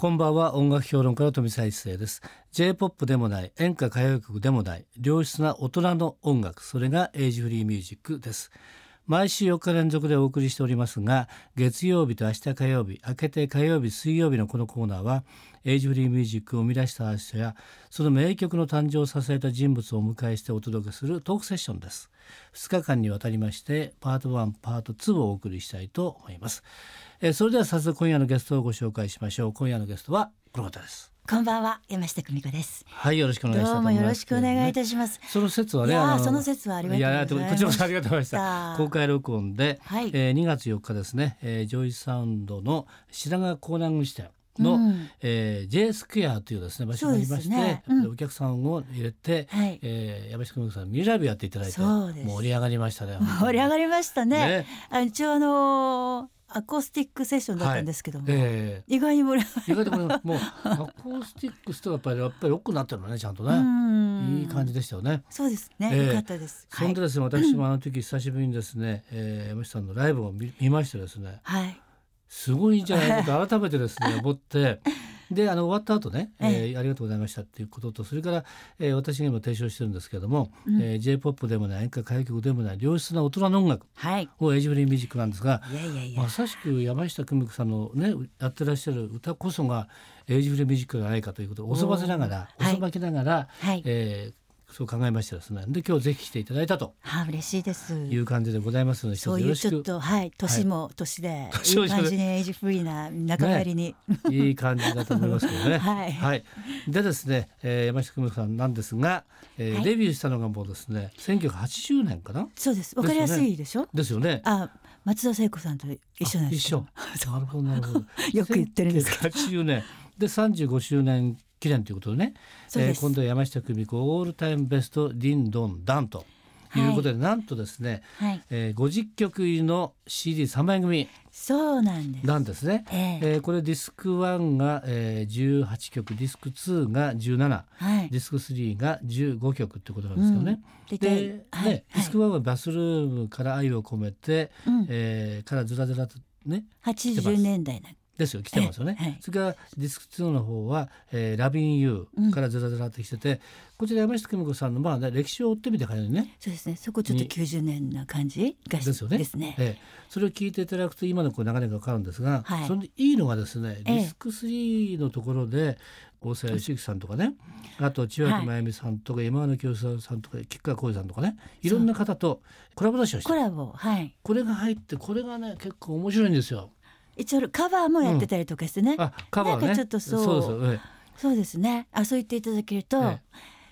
こんばんは。音楽評論家の富澤一世です。J-POP でもない演歌歌謡曲でもない良質な大人の音楽それがエイジフリーミュージックです。毎週4日連続でお送りしておりますが月曜日と明日火曜日明けて火曜日水曜日のこのコーナーはエイジフリーミュージックを生み出したアーティストやその名曲の誕生を支えた人物をお迎えしてお届けするトークセッションです。2日間にわたりましてパート1パート2をお送りしたいと思います。えー、それでは早速今夜のゲストをご紹介しましょう。今夜のゲストはこの方です。こんばんは山下久美子です。はいよろしくお願いします。どうもよろしくお願いいたします。その節はねその節はありがとうございますこちらもありがとうございました。公開録音で、はい、えー、2月4日ですね、えー、ジョイサウンドの品川港南支店の、うん、えー、J スクエアというですね場所がありまして、ねうん、お客さんを入れて、はい、えー、山下久美子さんミニライブやっていただいて盛り上がりましたね盛り上がりましたね。ね。あ一応あのーアコースティックセッションだったんですけども、はい。えー、意外に盛り上がり意外にもうアコースティックスとやっぱりやっぱり良くなってるのねちゃんとね。いい感じでしたよね。そうですね、えー、よかったです。そんでですね、私もあの時久しぶりにですね、えー、山下さんのライブを見見ましてですね、はい、すごいんじゃないかと 改めてですね思って。であの終わった後ね、えー、ありがとうございましたっていうこととそれから、えー、私が今提唱してるんですけれども、うん、えー、J−POP でもない演歌歌謡曲でもない良質な大人の音楽をエイジフリーミュージックなんですが、はい、まさしく山下久美子さんのねやってらっしゃる歌こそがエイジフリーミュージックじゃないかということをおそばせながらおそばきながら、はい、えーそう考えましたですね。で今日ぜひ来ていただいたと。はあ嬉しいです。いう感じでございますので、そういうちょっとはい年も年で、い、い感じにエイジフリーな仲間入りに、ね、いい感じだと思いますけどね。はい、はい。でですね、えー、山下久美子さんなんですが、えー、はい、デビューしたのがもうですね、1980年かな？そうです。わかりやすいでしょ？ですよね。あ、松田聖子さんと一緒なんです一緒。なるほどなるほど。よく言ってるんですけど。80年で35周年記念ということでねで、えー、今度は山下久美子オールタイムベストディンドンダンということで、はい、なんとですね、はい、えー、50曲入りの CD3 枚組そうなんですなんですね、えー、えー、これディスク1が、えー、18曲ディスク2が17、はい、ディスク3が15曲ってことなんですよね。うん、で、はい、ディスク1はバスルームから愛を込めて、うん、えー、からずらずらとね80年代なんですよ。来てますよね、はい、それからディスク2の方は「えー、 Lovin' You」からずらずらってきてて、うん、こちら山下久美子さんのまあ、ね、歴史を追ってみてからね。そうですね。そこちょっと90年な感じがですよね。ですね、えー、それを聞いていただくと今のこう流れが分かるんですが、はい、そのいいのがですねディスク3のところで、大沢良之さんとかねあと千秋真由美さんとか、山野清さんとか吉川浩司さんとかねいろんな方とコラボ出しをして。コラボはい。これが入ってこれがね結構面白いんですよ。一応カバーもやってたりとかしてね、うん、あカバー、ね、なんかちょっとそう。そうです、ね。あそう言っていただけると、え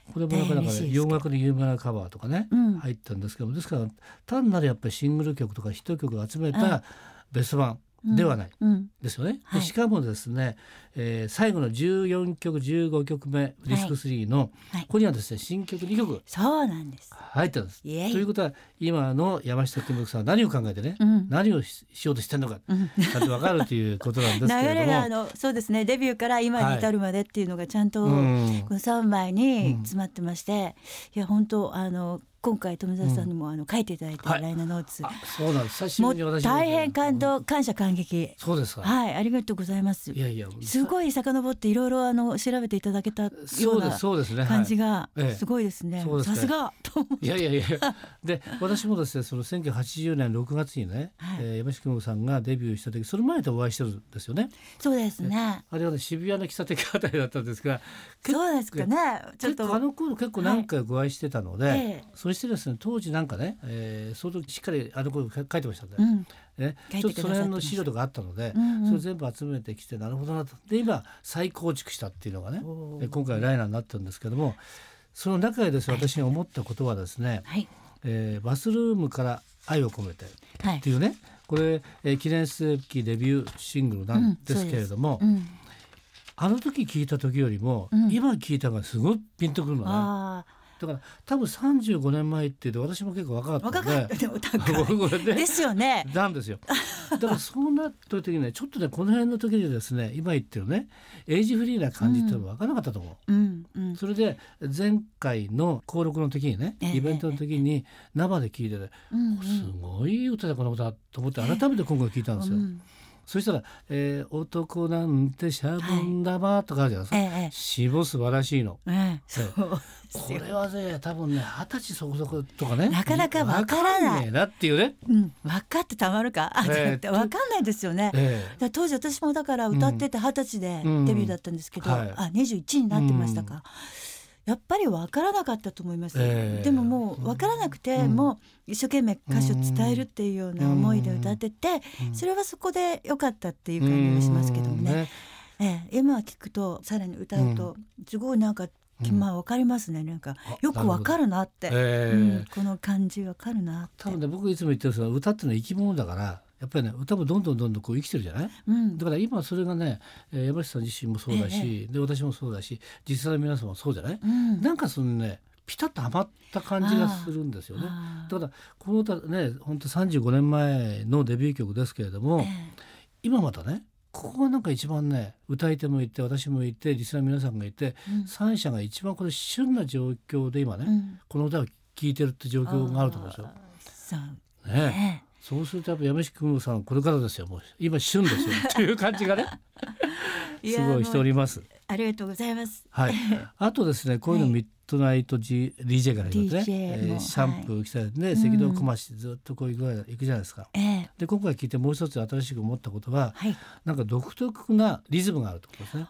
え、これもなかなか、ね、洋楽で有名なカバーとかね、うん、入ったんですけどですから単なるやっぱりシングル曲とかヒット曲を集めたベスト版ではない、うん、ですよね、はい、しかもですね、えー、最後の14曲15曲目ディスク3の、はい、ここにはですね新曲2曲そうなんです。入ってるんですということは今の山下智子さんは何を考えてね、うん、何をしようとしてるのか、うん、ちゃんと分かるということなんですけれども。流れがあのそうですねデビューから今に至るまでっていうのがちゃんと、この3枚に詰まってまして、いや本当あの今回富澤さんにもあの書いていただいたライナーノーツ、はい、そうなんです。久しぶりに私大変感動、感謝感激。そうですか。はいありがとうございます。いやいやすごい遡っていろいろあの調べていただけたような感じがすごいですね。さすが。いやいやいや。で私もですねその1980年6月にね、はい、えー、山下久美さんがデビューした時その前とお会いしてるんですよね。そうですね。あれはね渋谷の喫茶店あたりだったんですがそうですかね。ちょっと。あの頃結構何回ご愛してたので、はいえ。ー、そしてですね当時なんかね、えー、相当しっかりあの頃書いてましたね。うん。ね、ちょっとその辺の資料とかあったので、うんうん、それ全部集めてきてなるほどなと。で今再構築したっていうのがね今回ライナーになってるんですけどもその中でです、ね、私が思ったことはですね、はい、えー、バスルームから愛を込めてっていうね、はい、これ、えー、記念すべきデビューシングルなんですけれども、うん。うん、あの時聞いた時よりも、今聞いたのがすごいピンとくるのね。だから多分35年前って私も結構若かったので。若かった。ですよね。なんですよ。だからそうなった時にねちょっとねこの辺の時にですね今言ってるねエイジフリーな感じっていうのは分からなかったと思う。うんうん、それで前回の登録の時にねイベントの時に生で聞いてて、すごい歌だこの歌と思って改めて今回聞いたんですよ。そしたら、えー「男なんてしゃぶんだま」とかあるじゃないですか、はい。素晴らしいの。ええ、そうこれはね多分ね二十歳そこそことかね。なかなかわからない。なっていうね、うん、分かってたまるか？あ、え。ー、分かんないですよね、えー、当時私もだから歌ってて二十歳でデビューだったんですけど、うんはい、あ21になってましたか、うんやっぱり分からなかったと思います、えー、でももう分からなくて、うん、もう一生懸命歌詞を伝えるっていうような思いで歌ってて、うん、それはそこで良かったっていう感じがしますけどもね,、ねえー、今聞くとさらに歌うとすごいなんかまあわかりますね。なんかよくわかるなって、えーうん、この感じわかるな多分ね僕いつも言ってるんですが歌ってのは生き物だからやっぱりね歌もどんどんどんどんこう生きてるじゃない、うん、だから今それがね、えー、山下さん自身もそうだし、ええ、で私もそうだし実際の皆さんもそうじゃない、うん、なんかそのねピタッとはまった感じがするんですよね。だからこの歌ね本当35年前のデビュー曲ですけれども、え、今またねここがなんか一番ね歌い手もいて私もいて実際の皆さんがいて、うん、3者が一番これ旬な状況で今ね、うん、この歌を聴いてるって状況があると思うんですよ。ねそうするとやっぱ山下久さんこれからですよもう今旬ですよっていう感じがね すごいしております。ありがとうございます。はい。あとですねこういうの3トナイト、G、DJ から言うとね、えー、シャンプー着たりね、赤道こましずっとこう行く行くじゃないですか。えー、で今回聞いてもう一つ新しく思ったことは、はい、なんか独特なリズムがあるってことですね。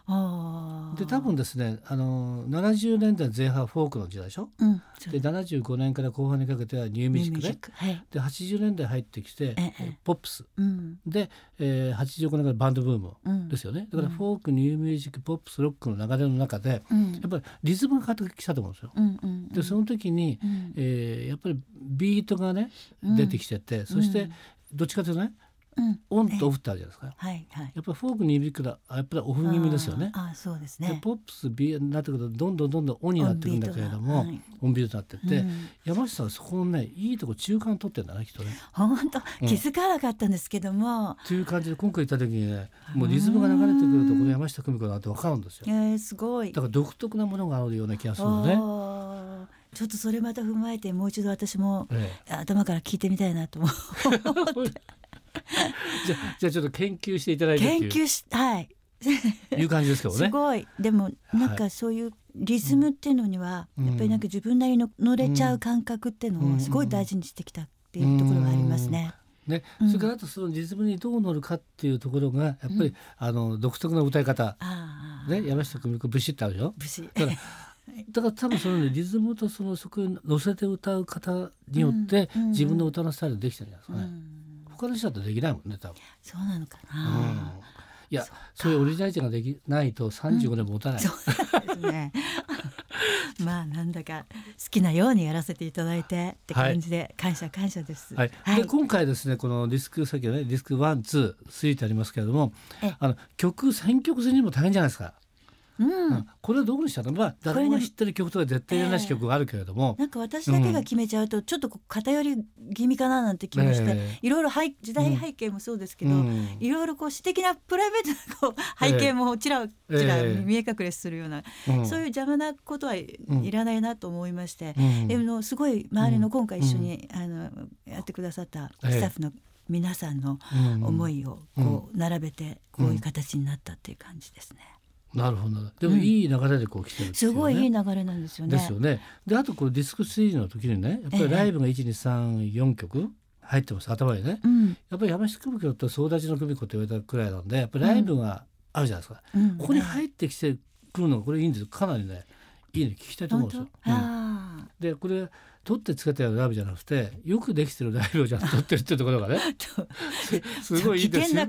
で多分ですねあの70年代前半フォークの時代でしょ？うん、で75年から後半にかけてはニューミュージックね。はい、で80年代入ってきて、えー、ポップス、うん、で、えー、85年からバンドブームですよね。だからフォークニューミュージックポップスロックの流れの中で、うん、やっぱりリズムが変わってきたと思うんですよ。うんうん、でその時に、うん、えー、やっぱりビートがね出てきてて、そしてどっちかというとねオンとオフってあるじゃないですか、はいはい、やっぱりフォークに響くらやっぱりオフ気味ですよね。あそうですね。ポップスビになってくるとどんどんどんどんオンになっていくんだけれどもオンビートになってって、うん、山下さんそこのねいいとこ中間取ってんだねきっとね。本当気づかなかったんですけども、という感じで今回聴いた時にねもうリズムが流れてくるとこの山下久美子だって分かるんですよ、えー、すごい。だから独特なものがあるような気がするのね。ちょっとそれまた踏まえてもう一度私も、ええ、頭から聞いてみたいなと思って じゃじゃちょっと研究していただいて研究しはい。いう感じですけどね。すごい。でもなんかそういうリズムっていうのには、やっぱりなんか自分なりの乗れちゃう感覚っていうのをすごい大事にしてきたっていうところがありますね。ね、それからあとそのリズムにどう乗るかっていうところがやっぱり、あの独特な歌い方、ね、山下久美子ブシってあるよ。ブシ。だからだから多分その、ね、リズムとそのそこに乗せて歌う方によって、自分の歌のスタイルできてるんじゃないですかね。他の人だとできないもんね多分。そうなのかな、うん、いやそういうオリジナリティができないと35年持たない、うん、そうですね。まあなんだか好きなようにやらせていただいてって感じで感謝感謝です。はい。はい、で今回ですねこのディスク先ほどねディスク one two てありますけれども、あの曲選曲するにも大変じゃないですか。うん、これはどこにしたのまあ誰も知ってる曲とか絶対なし曲があるけれども、えー、なんか私だけが決めちゃうとちょっと偏り気味かななんて気もして、えー、いろいろ時代背景もそうですけど、うん、いろいろこう私的なプライベートなこう背景もちらちら見え隠れするような、えー、そういう邪魔なことはいらないなと思いまして、うん、でもすごい周りの今回一緒に、あのやってくださったスタッフの皆さんの思いをこう並べてこういう形になったっていう感じですね。なるほど。でもいい流れでこう来てる、ねうん、すごいいい流れなんですよね。ですよね。であとこのディスク3の時にねやっぱりライブが1234曲入ってます頭にね、うん、やっぱり山下久美子と総立ちの久美子と言われたくらいなんでやっぱりライブがあるじゃないですか、うん、ここに入ってきてくるのがこれいいんです。かなりねいいね聞きたいと思うんですよ。でこれ撮ってつけたようなライブじゃなくてよくできてるライブをじゃ撮ってるってところがね。すごいいいですよ。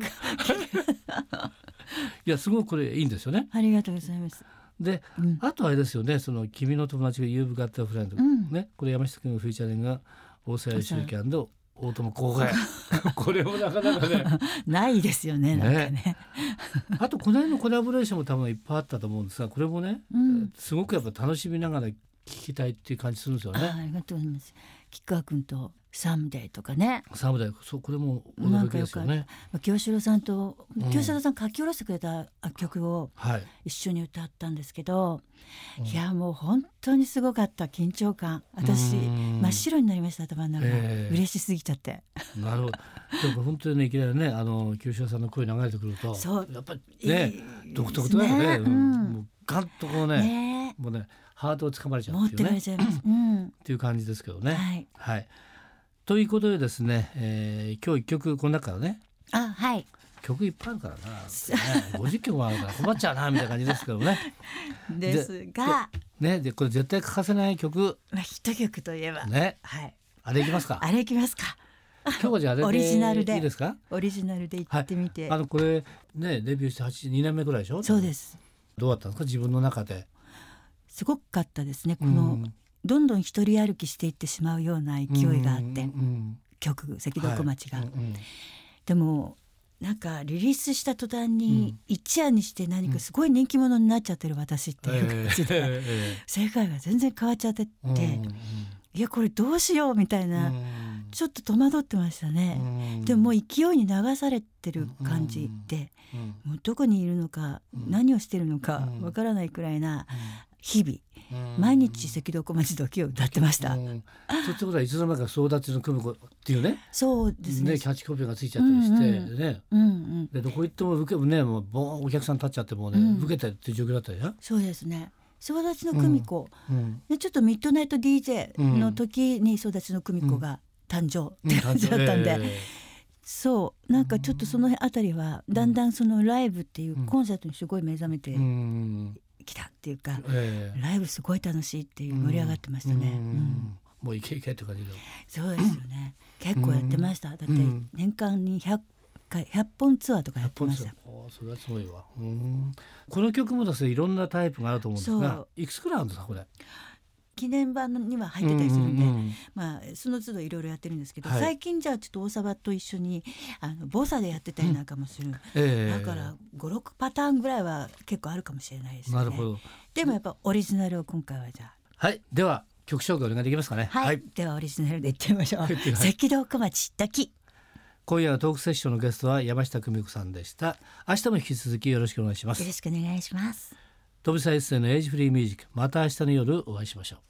いやすごくこれいいんですよね。ありがとうございます。で、うん、あとあれですよねその君の友達が You've Got a Friend、うん、ねこれ山下君のフィーチャリングが大沢良之 大友公開 これもなかなかねないですよねねねあとこの辺のコラボレーションも多分いっぱいあったと思うんですがこれもね、うん、すごくやっぱ楽しみながら聞きたいっていう感じするんですよね。ありがとうございます。吉川君とサムデーとかね。サムデー、そうこれも驚きですよね。清志郎さんと、清志郎さん書き下ろしてくれた曲を一緒に歌ったんですけど、はい、いやもう本当にすごかった緊張感。私真っ白になりました頭の中、えー、嬉しすぎちゃって。なるほど。でも本当にねいきなりねあの清志郎さんの声流れてくると、そうやっぱりね、独特だよね。ねうん、もうガンとこうね、ねもうねハートをつかまれちゃうっていうね。うん、っていう感じですけどね。はい。はいということでですね、えー、今日一曲この中からねあはい曲いっぱいあるからな、ね、50曲もあるから困っちゃうなみたいな感じですけどね。ですがねでこれ絶対欠かせない曲。まあヒット曲といえばね、はい、あれいきますか。あれいきますか。今日じゃあれオリジナルでいいですか？オリジナルで行ってみて。はい、あのこれねデビューして八二年目ぐらいでしょ？そうです。どうだったんですか？自分の中で。すごかったですね。このどんどん一人歩きしていってしまうような勢いがあって、うん、曲赤道小町が。はい。うんうん、でもなんかリリースした途端に一夜にして何かすごい人気者になっちゃってる私っていう感じで、えー、世界が全然変わっちゃってって、うんうん、いやこれどうしようみたいな、うん、ちょっと戸惑ってましたね、うん、でももう勢いに流されてる感じで、もうどこにいるのか、何をしてるのかわからないくらいな日々毎日赤道小町時を歌ってました。ということはいつの間にか総立ちの久美子っていうね。そうですね。キャッチコピーがついちゃったりしてね。うんうん、でどこ行っても受けねもうお客さん立っちゃってもね、うん、受けてっていう状況だったじゃん。そうですね。総立ちの久美子、うちょっとミッドナイト DJ の時に総立ちの久美子が誕生。って感じだったんで。そう。なんかちょっとそのあたりはだんだんそのライブっていうコンサートにすごい目覚めてきたっていうか、えー、ライブすごい楽しいっていう盛り上がってましたね。うん。もういけいけって感じでそうですよね。結構やってました、だって年間に100回100本ツアーとかやってました。それはすごいわ。この曲もですねいろんなタイプがあると思うんですがいくつくらいあるんですかこれ？記念版には入ってたりするんで、うんうんうん、まあその都度いろいろやってるんですけど、はい、最近じゃあちょっと大沢と一緒にあのボサでやってたりなんかもする、うんえー、だから56パターンぐらいは結構あるかもしれないですね。なるほどでもやっぱオリジナルを今回はじゃあ。はいでは曲紹介お願いできますかね。はい、はい、ではオリジナルでいってみましょう。赤道小町滝。今夜のトークセッションのゲストは山下久美子さんでした。明日も引き続きよろしくお願いします。よろしくお願いします。飛びさ一世のエイジフリーミュージックまた明日の夜お会いしましょう。